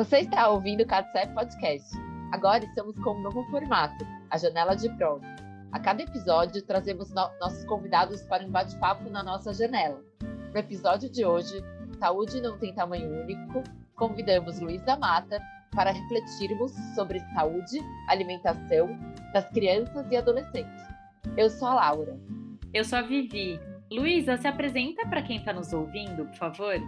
Você está ouvindo o CATSEP Podcast. Agora estamos com um novo formato, a Janela de Prova. A cada episódio, trazemos no nossos convidados para um bate-papo na nossa janela. No episódio de hoje, Saúde não tem tamanho único, convidamos Luiz da Mata para refletirmos sobre saúde, alimentação das crianças e adolescentes. Eu sou a Laura. Eu sou a Vivi. Luísa, se apresenta para quem está nos ouvindo, por favor.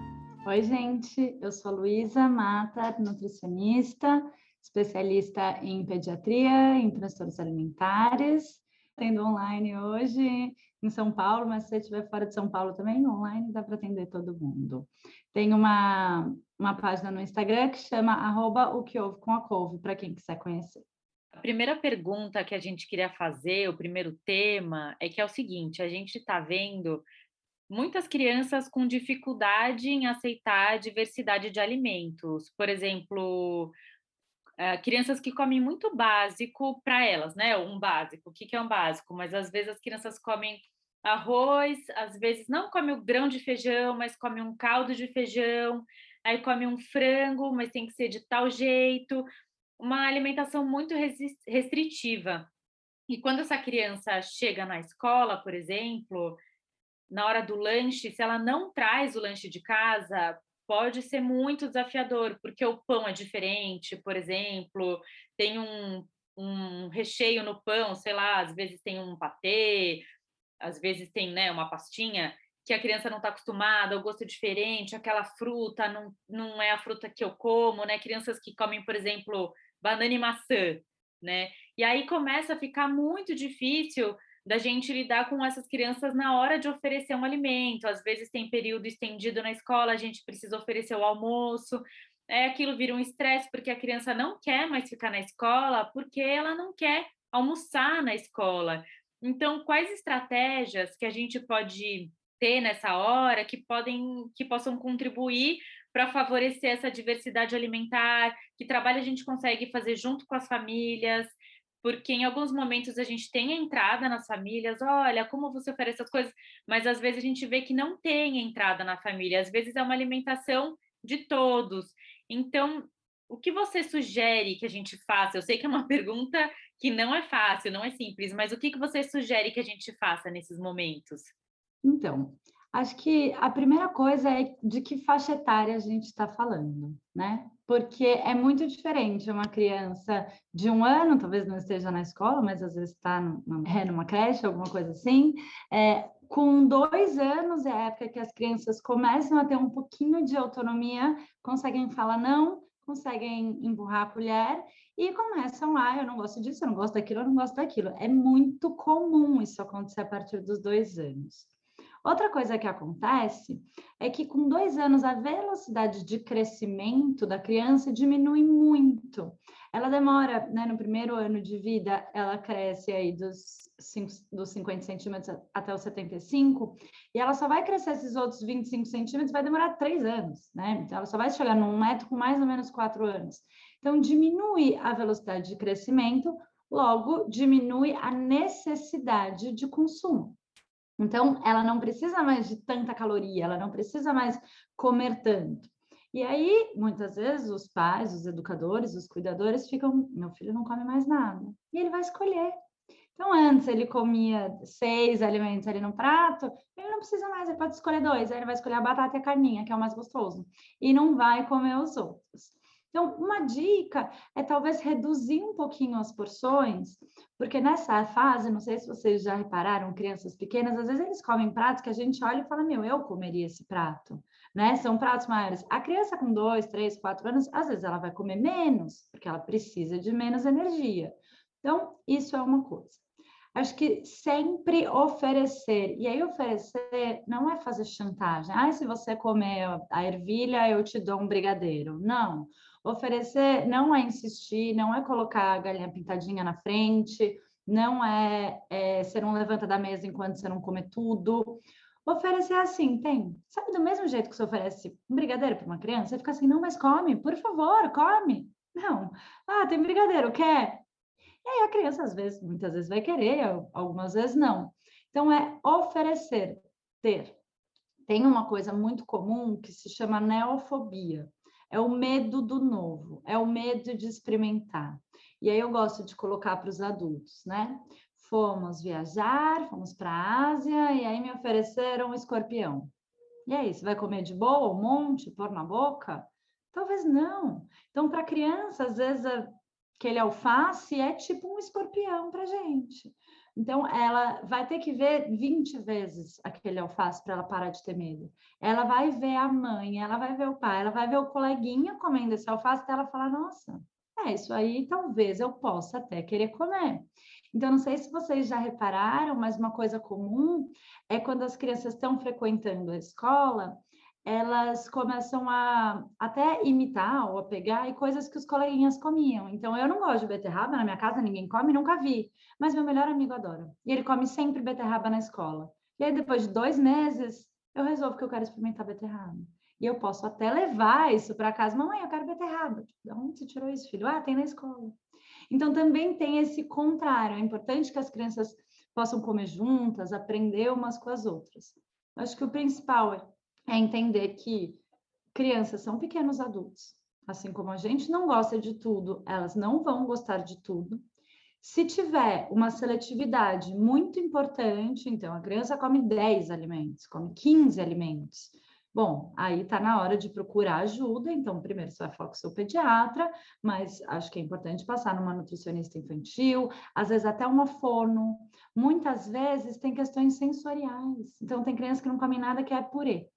Oi, gente. Eu sou Luísa Mata, nutricionista, especialista em pediatria, em transtornos alimentares. Tendo online hoje em São Paulo, mas se você estiver fora de São Paulo também, online dá para atender todo mundo. Tem uma, uma página no Instagram que chama arroba o que houve com a couve, para quem quiser conhecer. A primeira pergunta que a gente queria fazer, o primeiro tema, é que é o seguinte: a gente está vendo muitas crianças com dificuldade em aceitar a diversidade de alimentos. Por exemplo, Uh, crianças que comem muito básico para elas, né? Um básico. O que, que é um básico? Mas às vezes as crianças comem arroz, às vezes não come o grão de feijão, mas come um caldo de feijão, aí come um frango, mas tem que ser de tal jeito uma alimentação muito restritiva. E quando essa criança chega na escola, por exemplo, na hora do lanche, se ela não traz o lanche de casa, pode ser muito desafiador, porque o pão é diferente, por exemplo, tem um, um recheio no pão, sei lá, às vezes tem um patê, às vezes tem né, uma pastinha que a criança não está acostumada, o gosto é diferente, aquela fruta não, não é a fruta que eu como, né? Crianças que comem, por exemplo, banana e maçã, né? E aí começa a ficar muito difícil da gente lidar com essas crianças na hora de oferecer um alimento. Às vezes tem período estendido na escola, a gente precisa oferecer o almoço. É, aquilo vira um estresse porque a criança não quer mais ficar na escola, porque ela não quer almoçar na escola. Então, quais estratégias que a gente pode ter nessa hora que podem que possam contribuir para favorecer essa diversidade alimentar, que trabalho a gente consegue fazer junto com as famílias, porque em alguns momentos a gente tem entrada nas famílias, olha, como você oferece essas coisas, mas às vezes a gente vê que não tem entrada na família, às vezes é uma alimentação de todos. Então, o que você sugere que a gente faça? Eu sei que é uma pergunta que não é fácil, não é simples, mas o que, que você sugere que a gente faça nesses momentos? Então, Acho que a primeira coisa é de que faixa etária a gente está falando, né? Porque é muito diferente uma criança de um ano, talvez não esteja na escola, mas às vezes está é, numa creche, alguma coisa assim. É, com dois anos é a época que as crianças começam a ter um pouquinho de autonomia, conseguem falar não, conseguem empurrar a colher e começam a, ah, eu não gosto disso, eu não gosto daquilo, eu não gosto daquilo. É muito comum isso acontecer a partir dos dois anos. Outra coisa que acontece é que com dois anos a velocidade de crescimento da criança diminui muito. Ela demora, né, no primeiro ano de vida, ela cresce aí dos, dos 50 centímetros até os 75, e ela só vai crescer esses outros 25 centímetros, vai demorar três anos, né? Então, ela só vai chegar num metro com mais ou menos quatro anos. Então, diminui a velocidade de crescimento, logo diminui a necessidade de consumo. Então, ela não precisa mais de tanta caloria, ela não precisa mais comer tanto. E aí, muitas vezes, os pais, os educadores, os cuidadores ficam: meu filho não come mais nada. E ele vai escolher. Então, antes ele comia seis alimentos ali no prato, ele não precisa mais, ele pode escolher dois. Aí ele vai escolher a batata e a carninha, que é o mais gostoso. E não vai comer os outros. Então, uma dica é talvez reduzir um pouquinho as porções, porque nessa fase, não sei se vocês já repararam, crianças pequenas, às vezes eles comem pratos que a gente olha e fala: Meu, eu comeria esse prato, né? São pratos maiores. A criança com dois, três, quatro anos, às vezes ela vai comer menos, porque ela precisa de menos energia. Então, isso é uma coisa. Acho que sempre oferecer, e aí oferecer não é fazer chantagem. Ah, se você comer a ervilha, eu te dou um brigadeiro. Não. Oferecer não é insistir, não é colocar a galinha pintadinha na frente, não é, é ser um levanta da mesa enquanto você não come tudo. Oferecer assim, tem. Sabe, do mesmo jeito que você oferece um brigadeiro para uma criança, você fica assim, não, mas come, por favor, come. Não. Ah, tem brigadeiro, quer? E aí a criança, às vezes, muitas vezes vai querer, algumas vezes não. Então, é oferecer, ter. Tem uma coisa muito comum que se chama neofobia. É o medo do novo, é o medo de experimentar. E aí eu gosto de colocar para os adultos, né? Fomos viajar, fomos para a Ásia e aí me ofereceram um escorpião. E aí, você vai comer de boa um monte, pôr na boca? Talvez não. Então, para criança, às vezes aquele alface é tipo um escorpião para gente. Então, ela vai ter que ver 20 vezes aquele alface para ela parar de ter medo. Ela vai ver a mãe, ela vai ver o pai, ela vai ver o coleguinha comendo esse alface e ela fala: Nossa, é isso aí, talvez eu possa até querer comer. Então, não sei se vocês já repararam, mas uma coisa comum é quando as crianças estão frequentando a escola, elas começam a até imitar ou a pegar e coisas que os coleguinhas comiam. Então, eu não gosto de beterraba, na minha casa ninguém come, nunca vi. Mas meu melhor amigo adora. E ele come sempre beterraba na escola. E aí, depois de dois meses, eu resolvo que eu quero experimentar beterraba. E eu posso até levar isso para casa. Mamãe, eu quero beterraba. De onde você tirou isso, filho? Ah, tem na escola. Então, também tem esse contrário. É importante que as crianças possam comer juntas, aprender umas com as outras. Acho que o principal é é entender que crianças são pequenos adultos. Assim como a gente não gosta de tudo, elas não vão gostar de tudo. Se tiver uma seletividade muito importante, então a criança come 10 alimentos, come 15 alimentos. Bom, aí está na hora de procurar ajuda. Então, primeiro você vai falar com o seu pediatra, mas acho que é importante passar numa nutricionista infantil, às vezes até uma fono. Muitas vezes tem questões sensoriais. Então, tem criança que não come nada que é purê.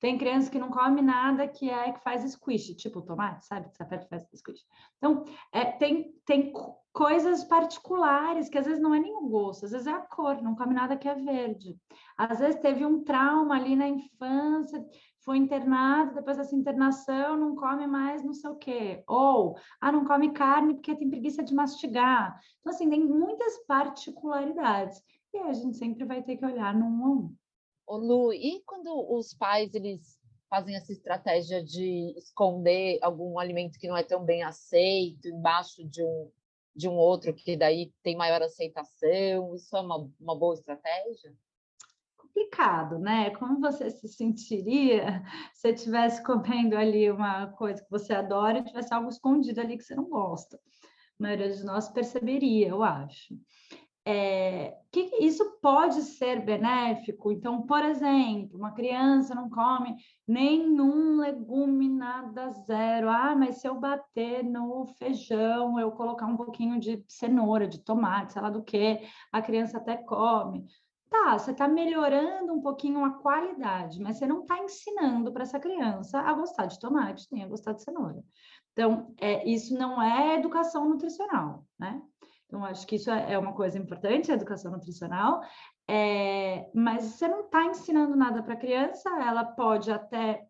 Tem criança que não come nada que é que faz squish, tipo tomate, sabe? Que você aperta e faz squish. Então, é, tem, tem coisas particulares que às vezes não é nem o gosto, às vezes é a cor, não come nada que é verde. Às vezes teve um trauma ali na infância, foi internado, depois dessa internação não come mais não sei o quê. Ou, ah, não come carne porque tem preguiça de mastigar. Então, assim, tem muitas particularidades. E a gente sempre vai ter que olhar num a um. Ô Lu, e quando os pais eles fazem essa estratégia de esconder algum alimento que não é tão bem aceito embaixo de um, de um outro que daí tem maior aceitação, isso é uma, uma boa estratégia? Complicado, né? Como você se sentiria se estivesse comendo ali uma coisa que você adora e tivesse algo escondido ali que você não gosta? A maioria de nós perceberia, eu acho é, que isso pode ser benéfico. Então, por exemplo, uma criança não come nenhum legume, nada zero. Ah, mas se eu bater no feijão, eu colocar um pouquinho de cenoura, de tomate, sei lá do que, a criança até come. Tá, você está melhorando um pouquinho a qualidade, mas você não está ensinando para essa criança a gostar de tomate, nem a gostar de cenoura. Então, é, isso não é educação nutricional, né? Então, acho que isso é, é uma coisa importante, a educação nutricional, é, mas você não está ensinando nada para a criança, ela pode até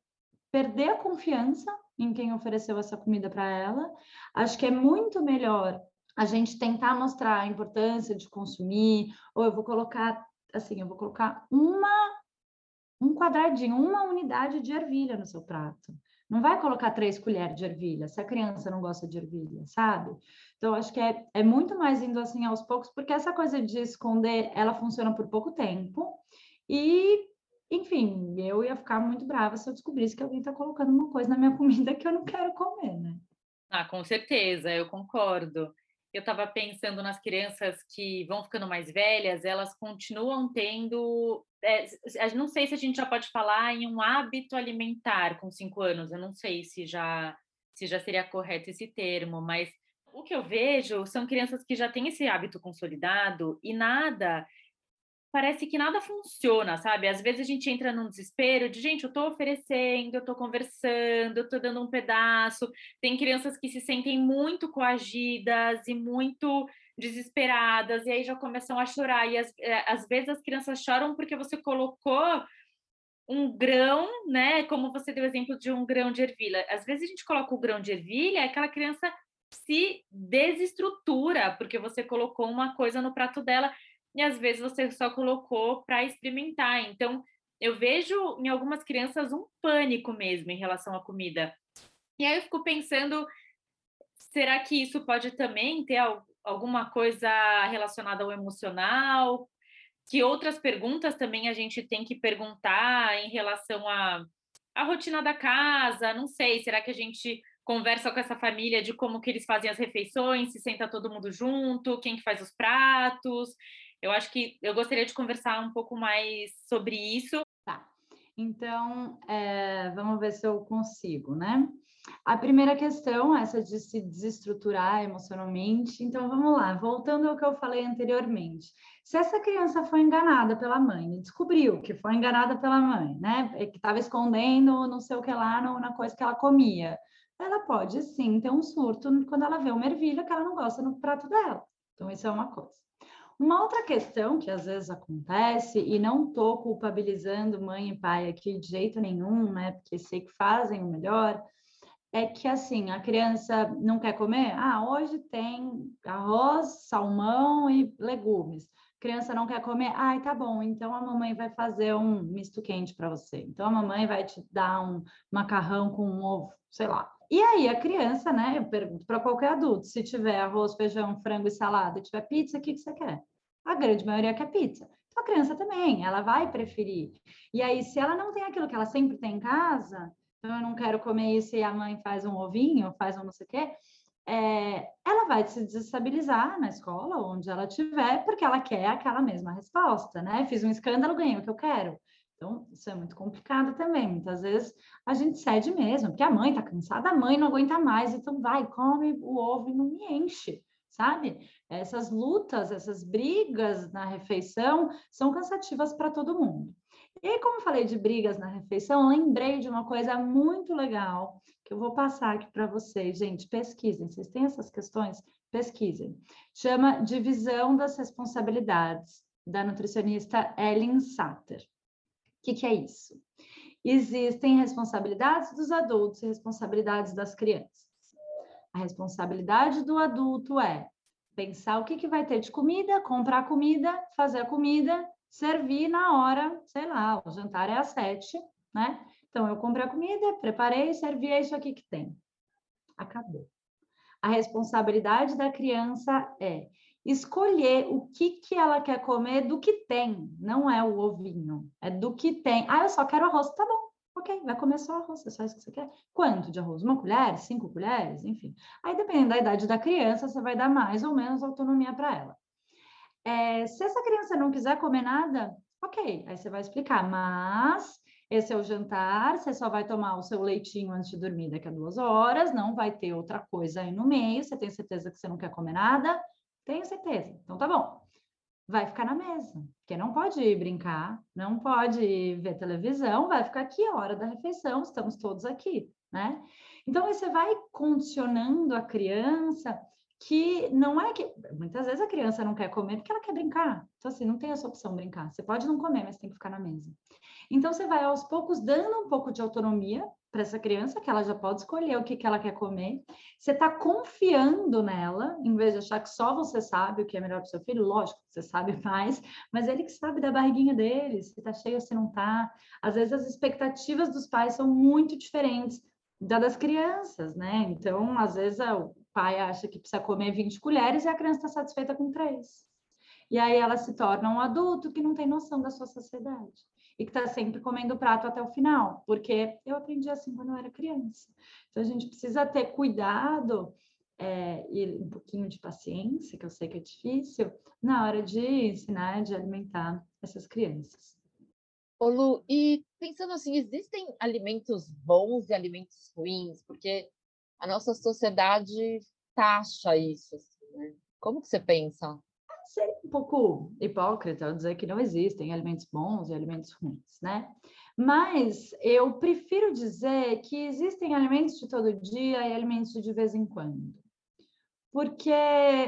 perder a confiança em quem ofereceu essa comida para ela. Acho que é muito melhor a gente tentar mostrar a importância de consumir, ou eu vou colocar, assim, eu vou colocar uma um quadradinho, uma unidade de ervilha no seu prato. Não vai colocar três colheres de ervilha, se a criança não gosta de ervilha, sabe? Então, acho que é, é muito mais indo assim aos poucos, porque essa coisa de esconder, ela funciona por pouco tempo. E, enfim, eu ia ficar muito brava se eu descobrisse que alguém está colocando uma coisa na minha comida que eu não quero comer, né? Ah, com certeza, eu concordo. Eu estava pensando nas crianças que vão ficando mais velhas, elas continuam tendo. É, não sei se a gente já pode falar em um hábito alimentar com cinco anos, eu não sei se já, se já seria correto esse termo, mas o que eu vejo são crianças que já têm esse hábito consolidado e nada parece que nada funciona, sabe? Às vezes a gente entra num desespero de, gente, eu estou oferecendo, eu estou conversando, eu estou dando um pedaço. Tem crianças que se sentem muito coagidas e muito desesperadas, e aí já começam a chorar. E às, eh, às vezes as crianças choram porque você colocou um grão, né? Como você deu o exemplo de um grão de ervilha. Às vezes a gente coloca o grão de ervilha, aquela criança se desestrutura porque você colocou uma coisa no prato dela e às vezes você só colocou para experimentar. Então, eu vejo em algumas crianças um pânico mesmo em relação à comida. E aí eu fico pensando, será que isso pode também ter alguma coisa relacionada ao emocional? Que outras perguntas também a gente tem que perguntar em relação a a rotina da casa, não sei, será que a gente conversa com essa família de como que eles fazem as refeições, se senta todo mundo junto, quem que faz os pratos. Eu acho que eu gostaria de conversar um pouco mais sobre isso. Tá. Então, é, vamos ver se eu consigo, né? A primeira questão, essa de se desestruturar emocionalmente. Então, vamos lá, voltando ao que eu falei anteriormente. Se essa criança foi enganada pela mãe, descobriu que foi enganada pela mãe, né? Que estava escondendo não sei o que lá na coisa que ela comia ela pode sim ter um surto quando ela vê uma ervilha que ela não gosta no prato dela. Então, isso é uma coisa. Uma outra questão que às vezes acontece, e não estou culpabilizando mãe e pai aqui de jeito nenhum, né? Porque sei que fazem o melhor, é que assim, a criança não quer comer? Ah, hoje tem arroz, salmão e legumes. A criança não quer comer? Ai, tá bom, então a mamãe vai fazer um misto quente para você. Então a mamãe vai te dar um macarrão com um ovo, sei lá. E aí a criança, né? Eu pergunto para qualquer adulto, se tiver arroz, feijão, frango e salada, e tiver pizza, o que, que você quer? A grande maioria quer pizza. Então a criança também, ela vai preferir. E aí, se ela não tem aquilo que ela sempre tem em casa, então eu não quero comer isso e a mãe faz um ovinho, faz um não sei o quê, é, ela vai se desestabilizar na escola, onde ela estiver, porque ela quer aquela mesma resposta, né? Fiz um escândalo, ganhei o que eu quero. Então, isso é muito complicado também. Muitas vezes a gente cede mesmo, porque a mãe está cansada, a mãe não aguenta mais, então vai, come o ovo e não me enche, sabe? Essas lutas, essas brigas na refeição são cansativas para todo mundo. E como eu falei de brigas na refeição, lembrei de uma coisa muito legal que eu vou passar aqui para vocês. Gente, pesquisem. Vocês têm essas questões? Pesquisem. Chama Divisão das Responsabilidades, da nutricionista Ellen Satter que, que é isso? Existem responsabilidades dos adultos e responsabilidades das crianças. A responsabilidade do adulto é pensar o que, que vai ter de comida, comprar comida, fazer a comida, servir na hora, sei lá, o jantar é às sete, né? Então, eu comprei a comida, preparei, servi, é isso aqui que tem. Acabou. A responsabilidade da criança é escolher o que, que ela quer comer do que tem, não é o ovinho, é do que tem. Ah, eu só quero arroz, tá bom, ok, vai comer só arroz, é só isso que você quer. Quanto de arroz? Uma colher, cinco colheres, enfim. Aí, dependendo da idade da criança, você vai dar mais ou menos autonomia para ela. É, se essa criança não quiser comer nada, ok, aí você vai explicar, mas esse é o jantar, você só vai tomar o seu leitinho antes de dormir daqui a duas horas, não vai ter outra coisa aí no meio, você tem certeza que você não quer comer nada? Tenho certeza. Então tá bom. Vai ficar na mesa, porque não pode brincar, não pode ver televisão, vai ficar aqui a hora da refeição, estamos todos aqui, né? Então você vai condicionando a criança que não é que muitas vezes a criança não quer comer porque ela quer brincar. Então assim, não tem essa opção brincar. Você pode não comer, mas tem que ficar na mesa. Então você vai aos poucos dando um pouco de autonomia para essa criança, que ela já pode escolher o que, que ela quer comer. Você está confiando nela, em vez de achar que só você sabe o que é melhor para seu filho. Lógico, você sabe mais, mas ele que sabe da barriguinha dele, se está cheio ou se não está. Às vezes as expectativas dos pais são muito diferentes da das crianças, né? Então, às vezes o pai acha que precisa comer 20 colheres e a criança está satisfeita com três. E aí ela se torna um adulto que não tem noção da sua sociedade e que está sempre comendo o prato até o final, porque eu aprendi assim quando eu era criança. Então a gente precisa ter cuidado é, e um pouquinho de paciência, que eu sei que é difícil, na hora de ensinar, de alimentar essas crianças. Ô Lu, e pensando assim, existem alimentos bons e alimentos ruins? Porque a nossa sociedade taxa isso. Assim, né? Como que você pensa? Seria um pouco hipócrita dizer que não existem alimentos bons e alimentos ruins, né? Mas eu prefiro dizer que existem alimentos de todo dia e alimentos de vez em quando. Porque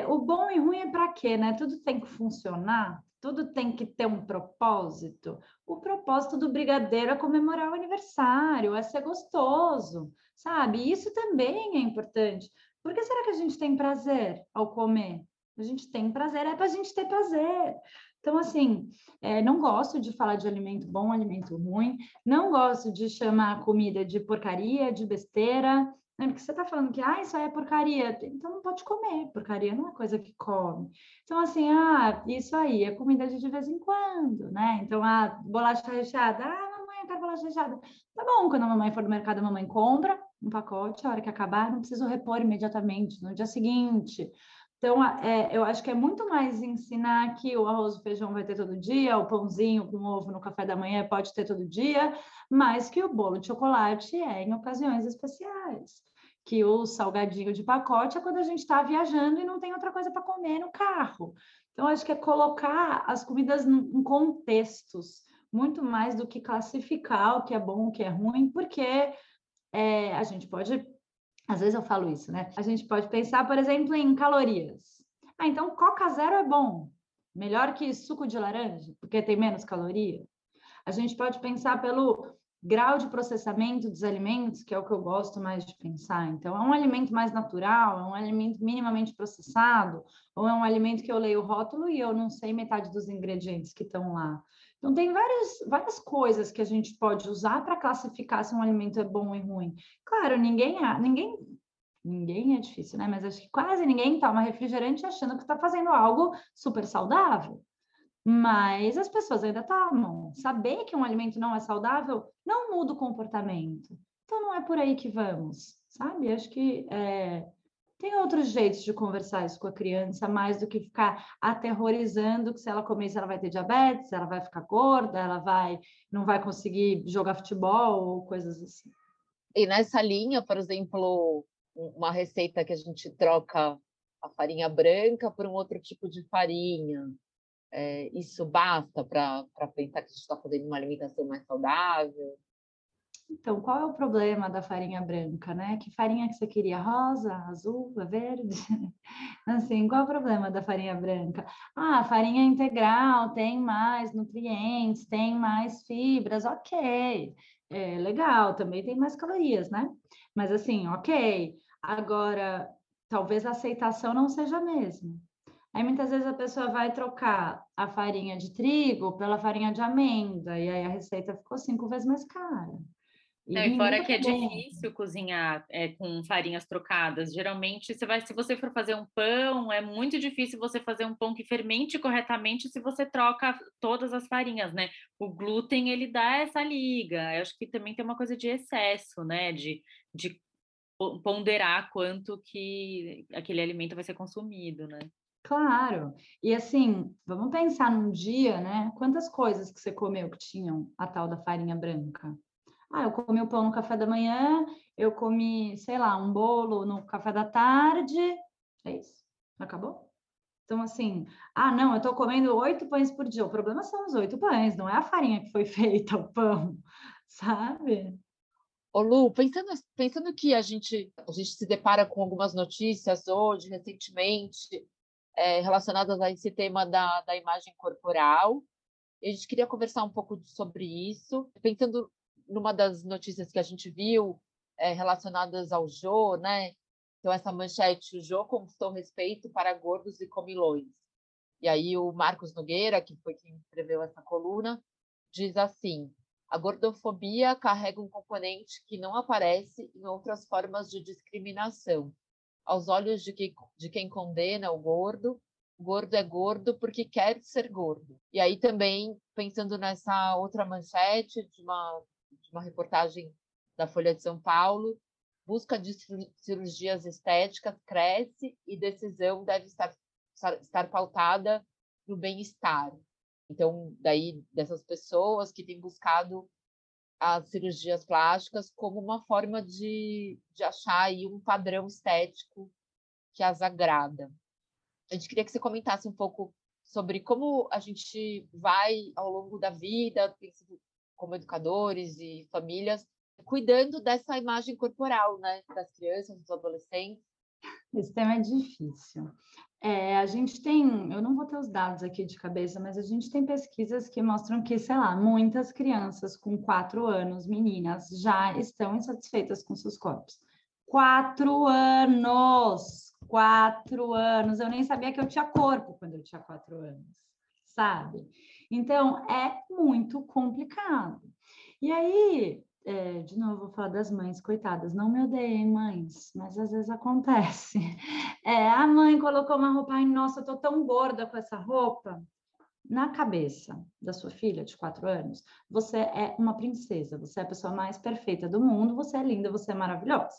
o bom e ruim é para quê, né? Tudo tem que funcionar, tudo tem que ter um propósito. O propósito do brigadeiro é comemorar o aniversário, é ser gostoso, sabe? Isso também é importante. Por que será que a gente tem prazer ao comer? A gente tem prazer, é para a gente ter prazer. Então, assim, é, não gosto de falar de alimento bom, alimento ruim, não gosto de chamar comida de porcaria, de besteira, né? porque você está falando que ah, isso aí é porcaria, então não pode comer, porcaria não é coisa que come. Então, assim, ah, isso aí é comida de, de vez em quando, né? Então, a ah, bolacha recheada, ah, mamãe, quero bolacha recheada. Tá bom, quando a mamãe for no mercado, a mamãe compra um pacote, a hora que acabar, não preciso repor imediatamente, no dia seguinte. Então, é, eu acho que é muito mais ensinar que o arroz e feijão vai ter todo dia, o pãozinho com ovo no café da manhã pode ter todo dia, mas que o bolo de chocolate é em ocasiões especiais. Que o salgadinho de pacote é quando a gente está viajando e não tem outra coisa para comer no carro. Então, acho que é colocar as comidas em contextos, muito mais do que classificar o que é bom, o que é ruim, porque é, a gente pode às vezes eu falo isso, né? A gente pode pensar, por exemplo, em calorias. Ah, então Coca Zero é bom. Melhor que suco de laranja, porque tem menos caloria. A gente pode pensar pelo grau de processamento dos alimentos, que é o que eu gosto mais de pensar. Então, é um alimento mais natural, é um alimento minimamente processado, ou é um alimento que eu leio o rótulo e eu não sei metade dos ingredientes que estão lá. Então, tem várias, várias coisas que a gente pode usar para classificar se um alimento é bom e ruim. Claro, ninguém, ninguém, ninguém é difícil, né? Mas acho que quase ninguém toma refrigerante achando que está fazendo algo super saudável. Mas as pessoas ainda tomam. Saber que um alimento não é saudável não muda o comportamento. Então, não é por aí que vamos, sabe? Acho que é, tem outros jeitos de conversar isso com a criança, mais do que ficar aterrorizando que se ela comer ela vai ter diabetes, ela vai ficar gorda, ela vai não vai conseguir jogar futebol ou coisas assim. E nessa linha, por exemplo, uma receita que a gente troca a farinha branca por um outro tipo de farinha, é, isso basta para pensar que a gente está fazendo uma alimentação mais saudável? Então, qual é o problema da farinha branca, né? Que farinha que você queria? Rosa, azul, verde? Assim, qual é o problema da farinha branca? Ah, farinha integral tem mais nutrientes, tem mais fibras, ok. É legal, também tem mais calorias, né? Mas assim, ok. Agora, talvez a aceitação não seja a mesma. Aí muitas vezes a pessoa vai trocar a farinha de trigo pela farinha de amêndoa, e aí a receita ficou cinco vezes mais cara. Não, e fora que é difícil cozinhar é, com farinhas trocadas. Geralmente, você vai, se você for fazer um pão, é muito difícil você fazer um pão que fermente corretamente se você troca todas as farinhas, né? O glúten ele dá essa liga. Eu acho que também tem uma coisa de excesso, né? De, de ponderar quanto que aquele alimento vai ser consumido, né? Claro. E assim, vamos pensar num dia, né? Quantas coisas que você comeu que tinham a tal da farinha branca? Ah, eu comi o pão no café da manhã, eu comi, sei lá, um bolo no café da tarde. É isso. Acabou? Então, assim, ah, não, eu estou comendo oito pães por dia. O problema são os oito pães, não é a farinha que foi feita, o pão, sabe? Ô Lu, pensando, pensando que a gente, a gente se depara com algumas notícias hoje, recentemente, é, relacionadas a esse tema da, da imagem corporal, a gente queria conversar um pouco sobre isso, pensando numa das notícias que a gente viu é, relacionadas ao Jô, né? Então, essa manchete, o Jô conquistou respeito para gordos e comilões. E aí o Marcos Nogueira, que foi quem escreveu essa coluna, diz assim, a gordofobia carrega um componente que não aparece em outras formas de discriminação. Aos olhos de, que, de quem condena o gordo, gordo é gordo porque quer ser gordo. E aí também, pensando nessa outra manchete de uma de uma reportagem da Folha de São Paulo, busca de cirurgias estéticas cresce e decisão deve estar, estar pautada no bem-estar. Então, daí dessas pessoas que têm buscado as cirurgias plásticas como uma forma de, de achar aí um padrão estético que as agrada. A gente queria que você comentasse um pouco sobre como a gente vai ao longo da vida, como educadores e famílias, cuidando dessa imagem corporal, né, das crianças, dos adolescentes. Esse tema é difícil. É, a gente tem, eu não vou ter os dados aqui de cabeça, mas a gente tem pesquisas que mostram que, sei lá, muitas crianças com quatro anos, meninas, já estão insatisfeitas com seus corpos. Quatro anos! Quatro anos! Eu nem sabia que eu tinha corpo quando eu tinha quatro anos, sabe? Então, é muito complicado. E aí, é, de novo, vou falar das mães, coitadas, não me odeiem, mães, mas às vezes acontece. É, a mãe colocou uma roupa, ai, nossa, eu tô tão gorda com essa roupa. Na cabeça da sua filha de quatro anos, você é uma princesa, você é a pessoa mais perfeita do mundo, você é linda, você é maravilhosa.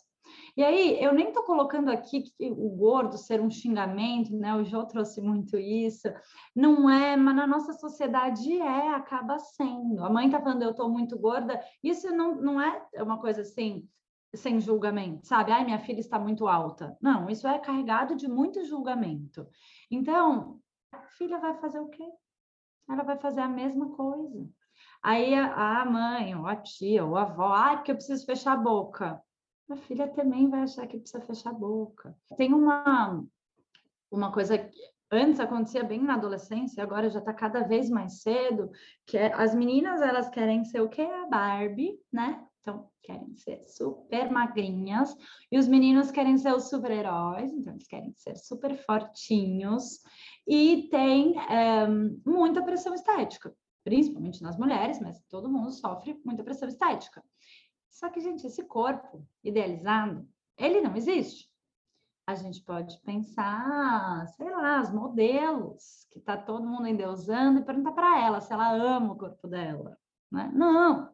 E aí, eu nem estou colocando aqui que o gordo ser um xingamento, né? O Jô trouxe muito isso. Não é, mas na nossa sociedade é, acaba sendo. A mãe está falando, eu estou muito gorda. Isso não, não é uma coisa assim, sem julgamento, sabe? Ai, minha filha está muito alta. Não, isso é carregado de muito julgamento. Então, a filha vai fazer o quê? Ela vai fazer a mesma coisa. Aí a, mãe, ou a tia, ou a avó, ai, porque eu preciso fechar a boca a filha também vai achar que precisa fechar a boca. Tem uma, uma coisa que antes acontecia bem na adolescência, agora já está cada vez mais cedo, que é as meninas elas querem ser o que a Barbie, né? Então, querem ser super magrinhas, e os meninos querem ser os super-heróis, então eles querem ser super fortinhos, e tem é, muita pressão estética, principalmente nas mulheres, mas todo mundo sofre muita pressão estética. Só que, gente, esse corpo idealizado, ele não existe. A gente pode pensar, sei lá, os modelos que está todo mundo endeusando e perguntar para ela se ela ama o corpo dela. Né? Não,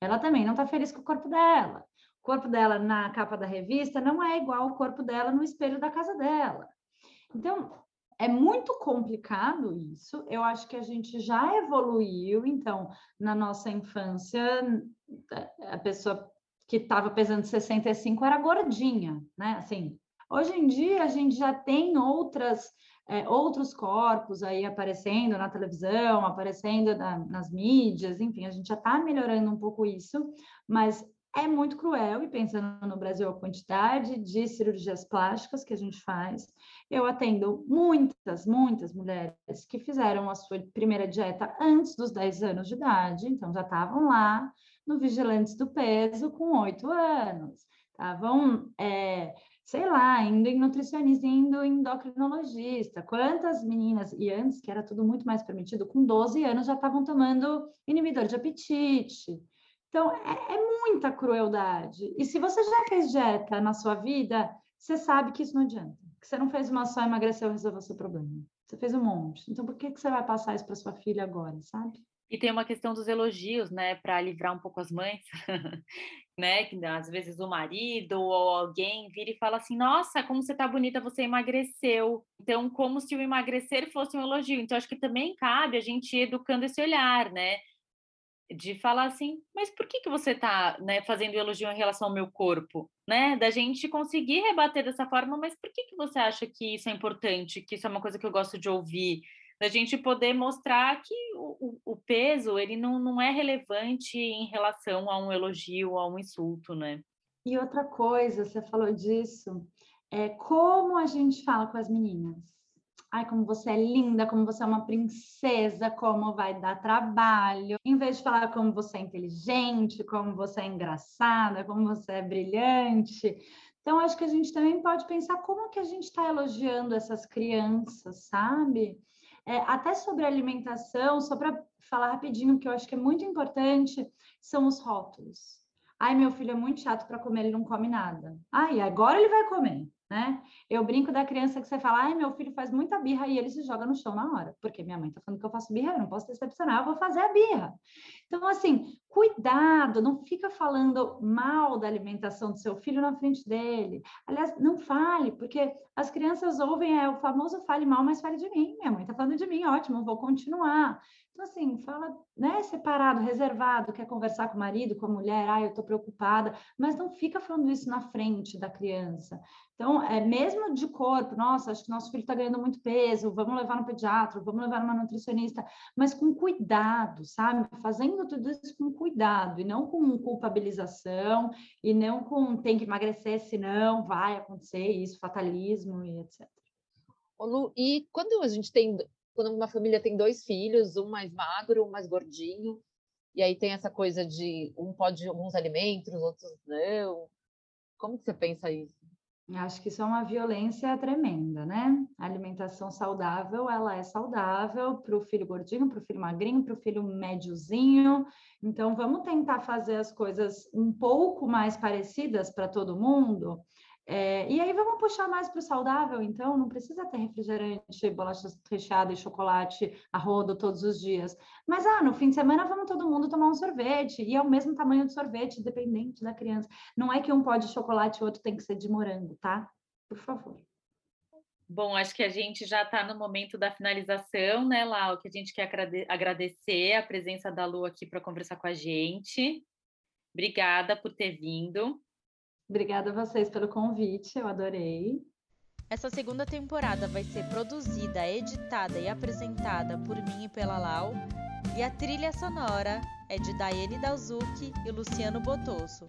ela também não está feliz com o corpo dela. O corpo dela na capa da revista não é igual ao corpo dela no espelho da casa dela. Então, é muito complicado isso. Eu acho que a gente já evoluiu. Então, na nossa infância, a pessoa que estava pesando 65 era gordinha, né? Assim, hoje em dia a gente já tem outras é, outros corpos aí aparecendo na televisão, aparecendo na, nas mídias, enfim, a gente já está melhorando um pouco isso, mas é muito cruel, e pensando no Brasil a quantidade de cirurgias plásticas que a gente faz, eu atendo muitas, muitas mulheres que fizeram a sua primeira dieta antes dos 10 anos de idade, então já estavam lá no Vigilantes do Peso com 8 anos, estavam, é, sei lá, indo em nutricionista, indo em endocrinologista. Quantas meninas, e antes que era tudo muito mais permitido, com 12 anos já estavam tomando inibidor de apetite. Então, é, é muita crueldade. E se você já fez dieta na sua vida, você sabe que isso não adianta que você não fez uma só, emagreceu e resolveu seu problema. Você fez um monte. Então, por que, que você vai passar isso para sua filha agora, sabe? E tem uma questão dos elogios, né, para livrar um pouco as mães, né, que às vezes o marido ou alguém vira e fala assim: "Nossa, como você tá bonita, você emagreceu". Então, como se o emagrecer fosse um elogio. Então, acho que também cabe a gente ir educando esse olhar, né? De falar assim, mas por que, que você está né, fazendo elogio em relação ao meu corpo? Né? Da gente conseguir rebater dessa forma, mas por que, que você acha que isso é importante, que isso é uma coisa que eu gosto de ouvir? Da gente poder mostrar que o, o peso ele não, não é relevante em relação a um elogio, a um insulto, né? E outra coisa, você falou disso, é como a gente fala com as meninas Ai, como você é linda, como você é uma princesa, como vai dar trabalho. Em vez de falar como você é inteligente, como você é engraçada, como você é brilhante. Então, acho que a gente também pode pensar como que a gente está elogiando essas crianças, sabe? É, até sobre alimentação, só para falar rapidinho, que eu acho que é muito importante, são os rótulos. Ai, meu filho é muito chato para comer, ele não come nada. Ai, agora ele vai comer né? Eu brinco da criança que você fala, ai, meu filho faz muita birra e ele se joga no chão na hora, porque minha mãe tá falando que eu faço birra, eu não posso decepcionar, eu vou fazer a birra. Então, assim, cuidado, não fica falando mal da alimentação do seu filho na frente dele. Aliás, não fale, porque as crianças ouvem é o famoso fale mal, mas fale de mim. Minha mãe tá falando de mim, ótimo, vou continuar. Então, assim, fala, né, separado, reservado, quer conversar com o marido, com a mulher, ah, eu estou preocupada, mas não fica falando isso na frente da criança. Então, é mesmo de corpo, nossa, acho que nosso filho está ganhando muito peso, vamos levar no pediatra, vamos levar numa nutricionista, mas com cuidado, sabe? Fazendo tudo isso com cuidado e não com culpabilização e não com tem que emagrecer, senão vai acontecer isso, fatalismo e etc. Ô Lu, e quando a gente tem quando uma família tem dois filhos, um mais magro, um mais gordinho, e aí tem essa coisa de um pode alguns alimentos, outros não. Como que você pensa isso? Acho que isso é uma violência tremenda, né? A alimentação saudável, ela é saudável para o filho gordinho, para o filho magrinho, para o filho médiozinho. Então, vamos tentar fazer as coisas um pouco mais parecidas para todo mundo. É, e aí vamos puxar mais para o saudável, então não precisa ter refrigerante, bolacha recheada e chocolate a rodo todos os dias. Mas ah, no fim de semana vamos todo mundo tomar um sorvete, e é o mesmo tamanho de sorvete, dependente da criança. Não é que um pode de chocolate e o outro tem que ser de morango, tá? Por favor. Bom, acho que a gente já está no momento da finalização, né, Lau? Que a gente quer agradecer a presença da Lu aqui para conversar com a gente. Obrigada por ter vindo. Obrigada a vocês pelo convite, eu adorei. Essa segunda temporada vai ser produzida, editada e apresentada por mim e pela Lau, e a trilha sonora é de Daiane Dalzuki e Luciano Botosso.